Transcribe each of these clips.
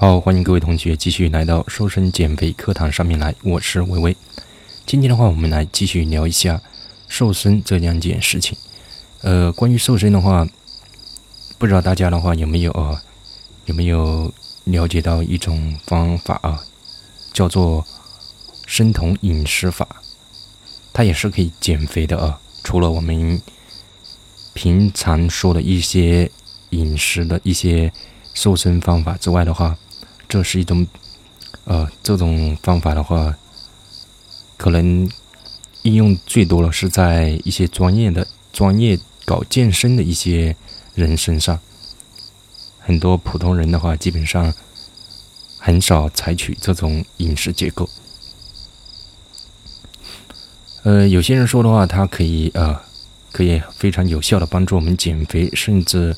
好，欢迎各位同学继续来到瘦身减肥课堂上面来，我是微微。今天的话，我们来继续聊一下瘦身这两件事情。呃，关于瘦身的话，不知道大家的话有没有啊？有没有了解到一种方法啊？叫做生酮饮食法，它也是可以减肥的啊。除了我们平常说的一些饮食的一些瘦身方法之外的话，这是一种，呃，这种方法的话，可能应用最多的是在一些专业的、专业搞健身的一些人身上。很多普通人的话，基本上很少采取这种饮食结构。呃，有些人说的话，它可以呃，可以非常有效的帮助我们减肥，甚至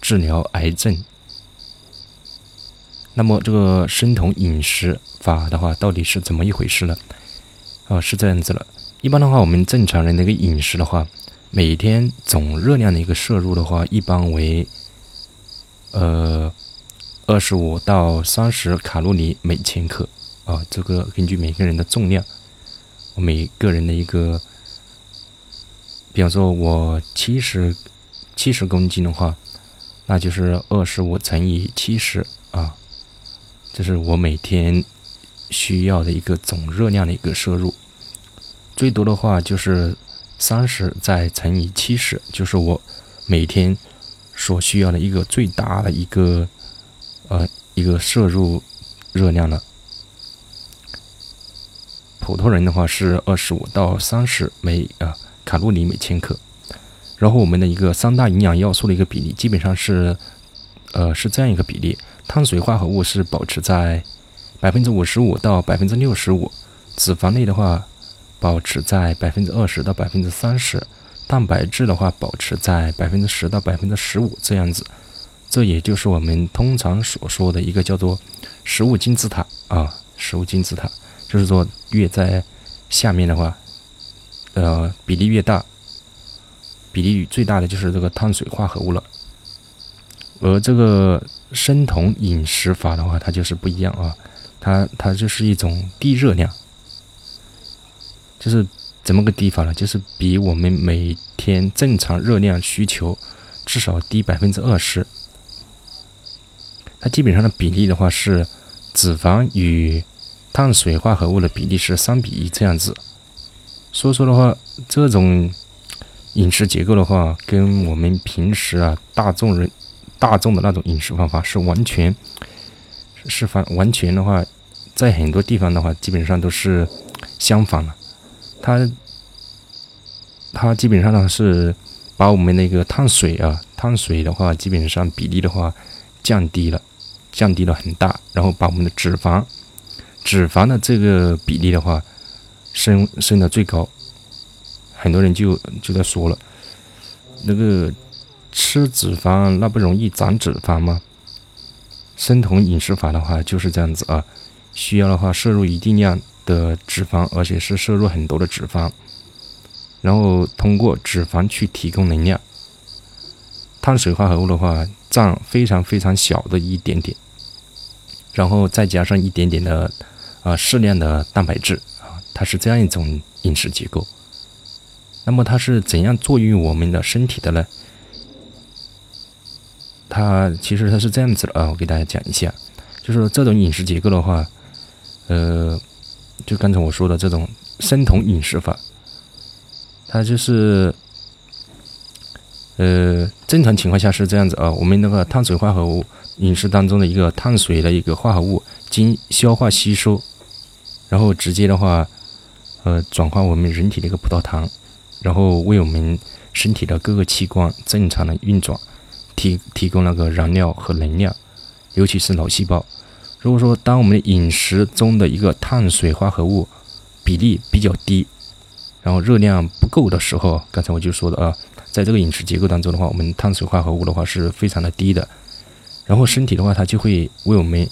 治疗癌症。那么这个生酮饮食法的话，到底是怎么一回事呢？啊，是这样子了。一般的话，我们正常人的一个饮食的话，每天总热量的一个摄入的话，一般为呃二十五到三十卡路里每千克。啊，这个根据每个人的重量，每个人的一个，比方说我七十七十公斤的话，那就是二十五乘以七十。这是我每天需要的一个总热量的一个摄入，最多的话就是三十再乘以七十，就是我每天所需要的一个最大的一个呃一个摄入热量了。普通人的话是二十五到三十每啊卡路里每千克，然后我们的一个三大营养要素的一个比例基本上是呃是这样一个比例。碳水化合物是保持在百分之五十五到百分之六十五，脂肪类的话保持在百分之二十到百分之三十，蛋白质的话保持在百分之十到百分之十五这样子。这也就是我们通常所说的一个叫做食物金字塔啊，食物金字塔，就是说越在下面的话，呃，比例越大，比例最大的就是这个碳水化合物了。而这个生酮饮食法的话，它就是不一样啊，它它就是一种低热量，就是怎么个低法呢？就是比我们每天正常热量需求至少低百分之二十。它基本上的比例的话是脂肪与碳水化合物的比例是三比一这样子。所以说的话，这种饮食结构的话，跟我们平时啊大众人。大众的那种饮食方法是完全，是反完全的话，在很多地方的话，基本上都是相反了。它它基本上呢是把我们那个碳水啊，碳水的话，基本上比例的话降低了，降低了很大，然后把我们的脂肪脂肪的这个比例的话升升到最高。很多人就就在说了，那个。吃脂肪那不容易长脂肪吗？生酮饮食法的话就是这样子啊，需要的话摄入一定量的脂肪，而且是摄入很多的脂肪，然后通过脂肪去提供能量。碳水化合物的话占非常非常小的一点点，然后再加上一点点的啊适量的蛋白质啊，它是这样一种饮食结构。那么它是怎样作用我们的身体的呢？它其实它是这样子的啊，我给大家讲一下，就是这种饮食结构的话，呃，就刚才我说的这种生酮饮食法，它就是，呃，正常情况下是这样子啊，我们那个碳水化合物饮食当中的一个碳水的一个化合物经消化吸收，然后直接的话，呃，转化我们人体的一个葡萄糖，然后为我们身体的各个器官正常的运转。提提供那个燃料和能量，尤其是脑细胞。如果说当我们饮食中的一个碳水化合物比例比较低，然后热量不够的时候，刚才我就说的啊，在这个饮食结构当中的话，我们碳水化合物的话是非常的低的，然后身体的话它就会为我们，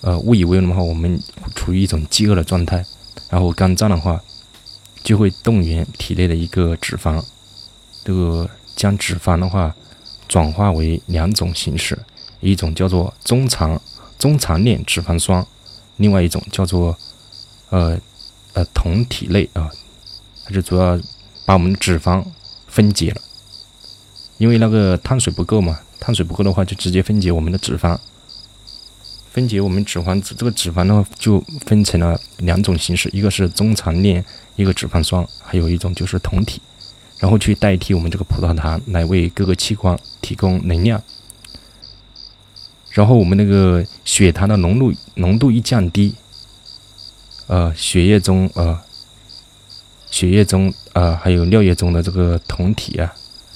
呃，误以为的话我们处于一种饥饿的状态，然后肝脏的话就会动员体内的一个脂肪，这个将脂肪的话。转化为两种形式，一种叫做中长中长链脂肪酸，另外一种叫做呃呃酮体类啊，它就主要把我们脂肪分解了，因为那个碳水不够嘛，碳水不够的话就直接分解我们的脂肪，分解我们脂肪这个脂肪呢就分成了两种形式，一个是中长链一个脂肪酸，还有一种就是酮体。然后去代替我们这个葡萄糖来为各个器官提供能量，然后我们那个血糖的浓度浓度一降低，呃，血液中呃，血液中呃还有尿液中的这个酮体啊，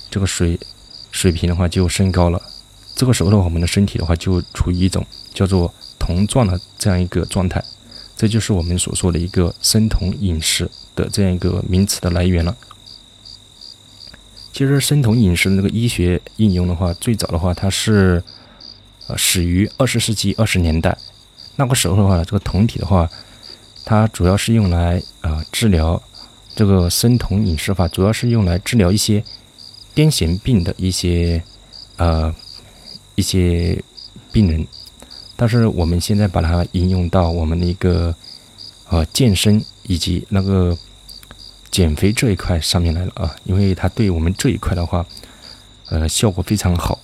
这个水水平的话就升高了。这个时候的话，我们的身体的话就处于一种叫做酮状的这样一个状态，这就是我们所说的一个生酮饮食的这样一个名词的来源了。其实生酮饮食的那个医学应用的话，最早的话它是，呃，始于二十世纪二十年代。那个时候的话，这个酮体的话，它主要是用来啊治疗这个生酮饮食法，主要是用来治疗一些癫痫病的一些呃一些病人。但是我们现在把它应用到我们的一个呃健身以及那个。减肥这一块上面来了啊，因为它对我们这一块的话，呃，效果非常好。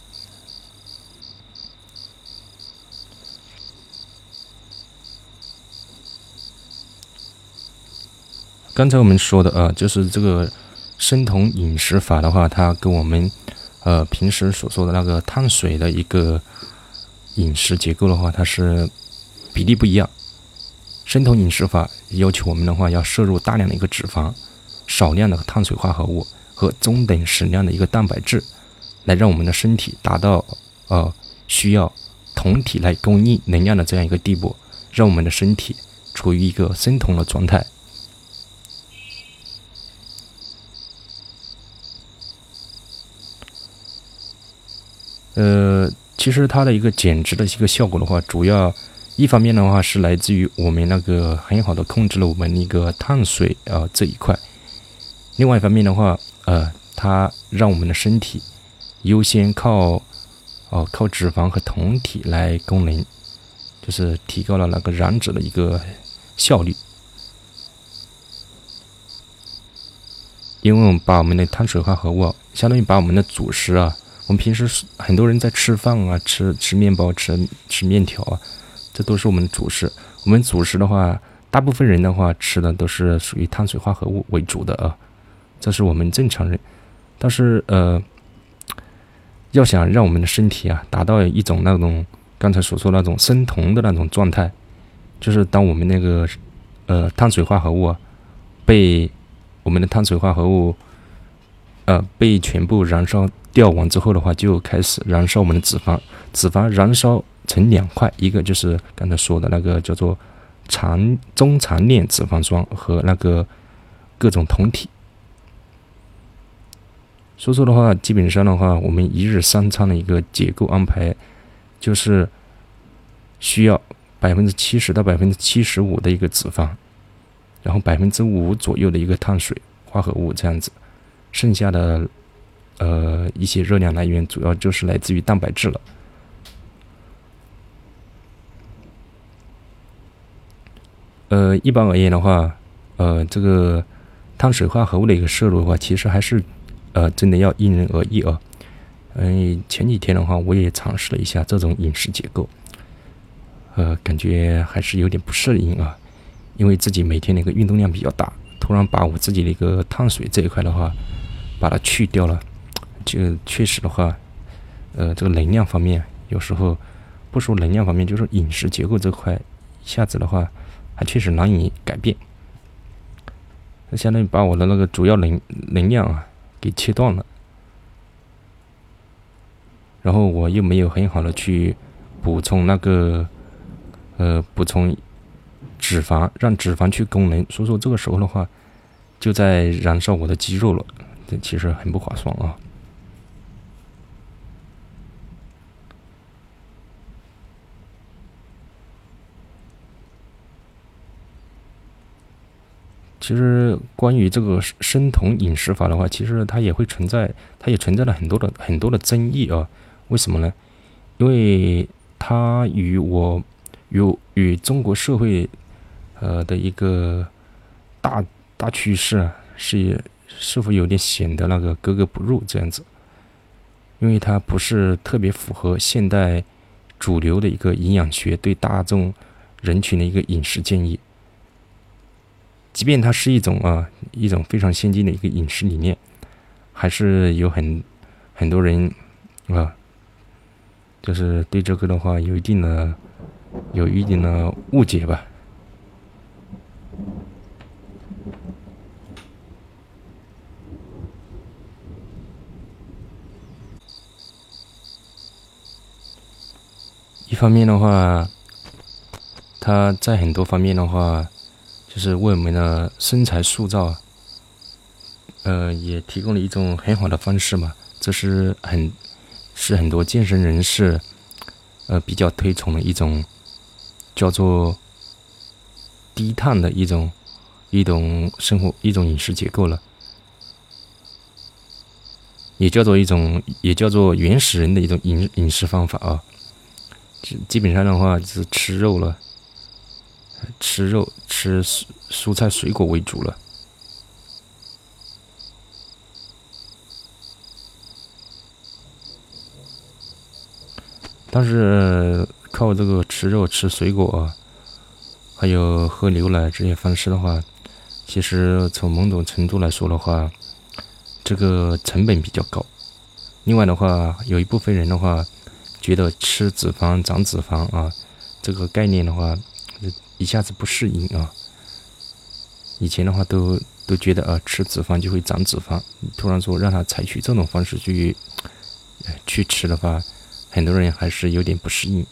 刚才我们说的啊，就是这个生酮饮食法的话，它跟我们呃平时所说的那个碳水的一个饮食结构的话，它是比例不一样。生酮饮食法要求我们的话，要摄入大量的一个脂肪。少量的碳水化合物和中等适量的一个蛋白质，来让我们的身体达到呃需要酮体来供应能量的这样一个地步，让我们的身体处于一个生酮的状态。呃，其实它的一个减脂的一个效果的话，主要一方面的话是来自于我们那个很好的控制了我们一个碳水啊这一块。另外一方面的话，呃，它让我们的身体优先靠哦靠脂肪和酮体来功能，就是提高了那个燃脂的一个效率。因为我们把我们的碳水化合物，相当于把我们的主食啊，我们平时很多人在吃饭啊，吃吃面包、吃吃面条啊，这都是我们的主食。我们主食的话，大部分人的话吃的都是属于碳水化合物为主的啊。这是我们正常人，但是呃，要想让我们的身体啊达到一种那种刚才所说那种生酮的那种状态，就是当我们那个呃碳水化合物啊被我们的碳水化合物呃被全部燃烧掉完之后的话，就开始燃烧我们的脂肪。脂肪燃烧成两块，一个就是刚才说的那个叫做长中长链脂肪酸和那个各种酮体。所以说的话，基本上的话，我们一日三餐的一个结构安排，就是需要百分之七十到百分之七十五的一个脂肪，然后百分之五左右的一个碳水化合物这样子，剩下的呃一些热量来源主要就是来自于蛋白质了。呃，一般而言的话，呃，这个碳水化合物的一个摄入的话，其实还是。呃，真的要因人而异啊。嗯，前几天的话，我也尝试了一下这种饮食结构，呃，感觉还是有点不适应啊。因为自己每天那个运动量比较大，突然把我自己的一个碳水这一块的话，把它去掉了，就确实的话，呃，这个能量方面，有时候不说能量方面，就是饮食结构这块，一下子的话，还确实难以改变。那相当于把我的那个主要能能量啊。给切断了，然后我又没有很好的去补充那个呃补充脂肪，让脂肪去供能，所以说这个时候的话就在燃烧我的肌肉了，这其实很不划算啊。其实关于这个生酮饮食法的话，其实它也会存在，它也存在了很多的很多的争议啊。为什么呢？因为它与我与与中国社会呃的一个大大趋势啊，是是否有点显得那个格格不入这样子？因为它不是特别符合现代主流的一个营养学对大众人群的一个饮食建议。即便它是一种啊一种非常先进的一个饮食理念，还是有很很多人啊，就是对这个的话有一定的有一定的误解吧。一方面的话，它在很多方面的话。就是为我们的身材塑造，呃，也提供了一种很好的方式嘛。这是很，是很多健身人士，呃，比较推崇的一种，叫做低碳的一种一种生活一种饮食结构了，也叫做一种，也叫做原始人的一种饮饮食方法啊。基基本上的话，就是吃肉了。吃肉、吃蔬蔬菜、水果为主了。但是靠这个吃肉、吃水果，还有喝牛奶这些方式的话，其实从某种程度来说的话，这个成本比较高。另外的话，有一部分人的话，觉得吃脂肪长脂肪啊，这个概念的话。一下子不适应啊！以前的话都都觉得啊，吃脂肪就会长脂肪。突然说让他采取这种方式去去吃的话，很多人还是有点不适应。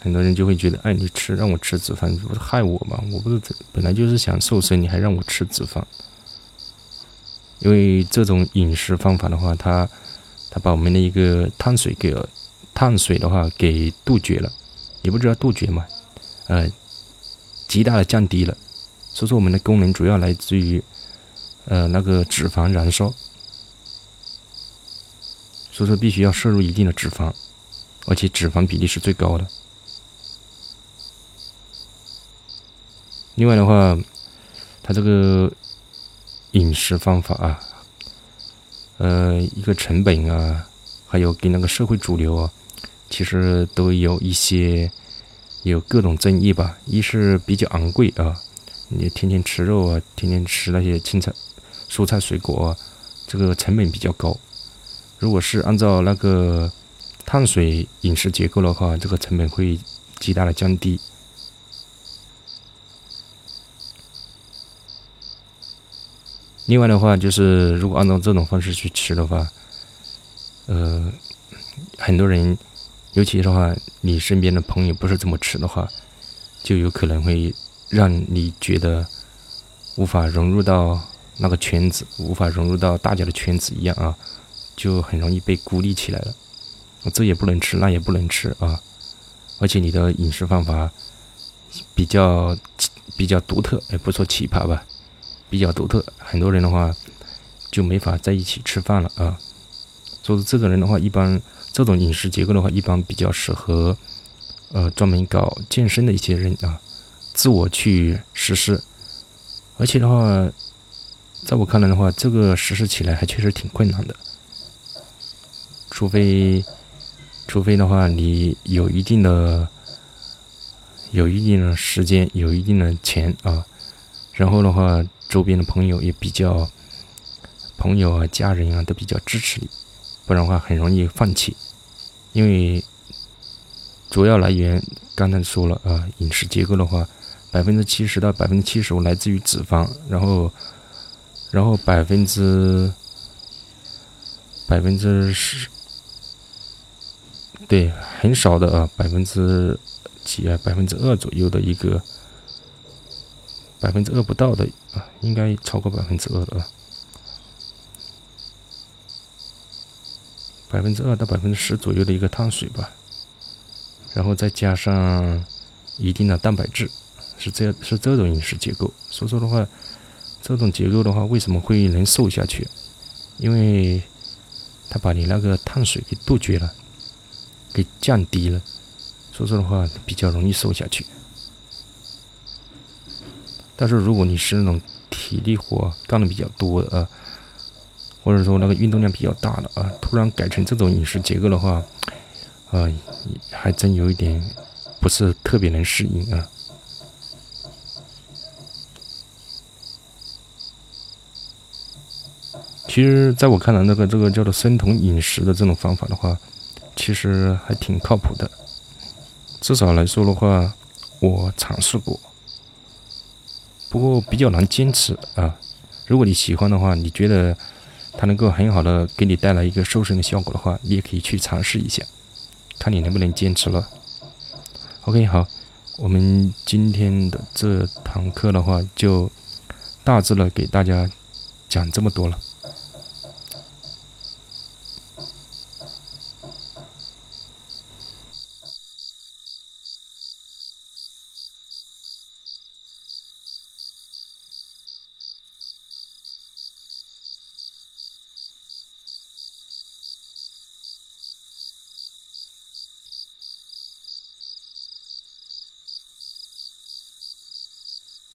很多人就会觉得，哎，你吃让我吃脂肪，你不是害我吗？我不是本来就是想瘦身，你还让我吃脂肪？因为这种饮食方法的话，它它把我们的一个碳水给碳水的话给杜绝了。也不知道杜绝嘛，呃，极大的降低了，所以说我们的功能主要来自于，呃，那个脂肪燃烧，所以说必须要摄入一定的脂肪，而且脂肪比例是最高的。另外的话，它这个饮食方法啊，呃，一个成本啊，还有跟那个社会主流啊。其实都有一些有各种争议吧。一是比较昂贵啊，你天天吃肉啊，天天吃那些青菜、蔬菜、水果，啊，这个成本比较高。如果是按照那个碳水饮食结构的话，这个成本会极大的降低。另外的话，就是如果按照这种方式去吃的话，呃，很多人。尤其的话，你身边的朋友不是这么吃的话，就有可能会让你觉得无法融入到那个圈子，无法融入到大家的圈子一样啊，就很容易被孤立起来了。这也不能吃，那也不能吃啊，而且你的饮食方法比较比较独特，也不说奇葩吧，比较独特，很多人的话就没法在一起吃饭了啊。所以这种人的话，一般。这种饮食结构的话，一般比较适合，呃，专门搞健身的一些人啊，自我去实施。而且的话，在我看来的话，这个实施起来还确实挺困难的。除非，除非的话，你有一定的、有一定的时间、有一定的钱啊，然后的话，周边的朋友也比较，朋友啊、家人啊都比较支持你。不然的话，很容易放弃，因为主要来源刚才说了啊，饮食结构的话，百分之七十到百分之七十五来自于脂肪，然后，然后百分之百分之十，对，很少的啊，百分之几啊，百分之二左右的一个，百分之二不到的啊，应该超过百分之二的啊。百分之二到百分之十左右的一个碳水吧，然后再加上一定的蛋白质，是这样是这种饮食结构。所以说的话，这种结构的话，为什么会能瘦下去？因为它把你那个碳水给杜绝了，给降低了，所以说的话比较容易瘦下去。但是如果你是那种体力活干的比较多的啊，或者说那个运动量比较大的啊，突然改成这种饮食结构的话，啊，还真有一点不是特别能适应啊。其实，在我看来，那个这个叫做生酮饮食的这种方法的话，其实还挺靠谱的。至少来说的话，我尝试过，不过比较难坚持啊。如果你喜欢的话，你觉得它能够很好的给你带来一个瘦身的效果的话，你也可以去尝试一下，看你能不能坚持了。OK，好，我们今天的这堂课的话，就大致的给大家讲这么多了。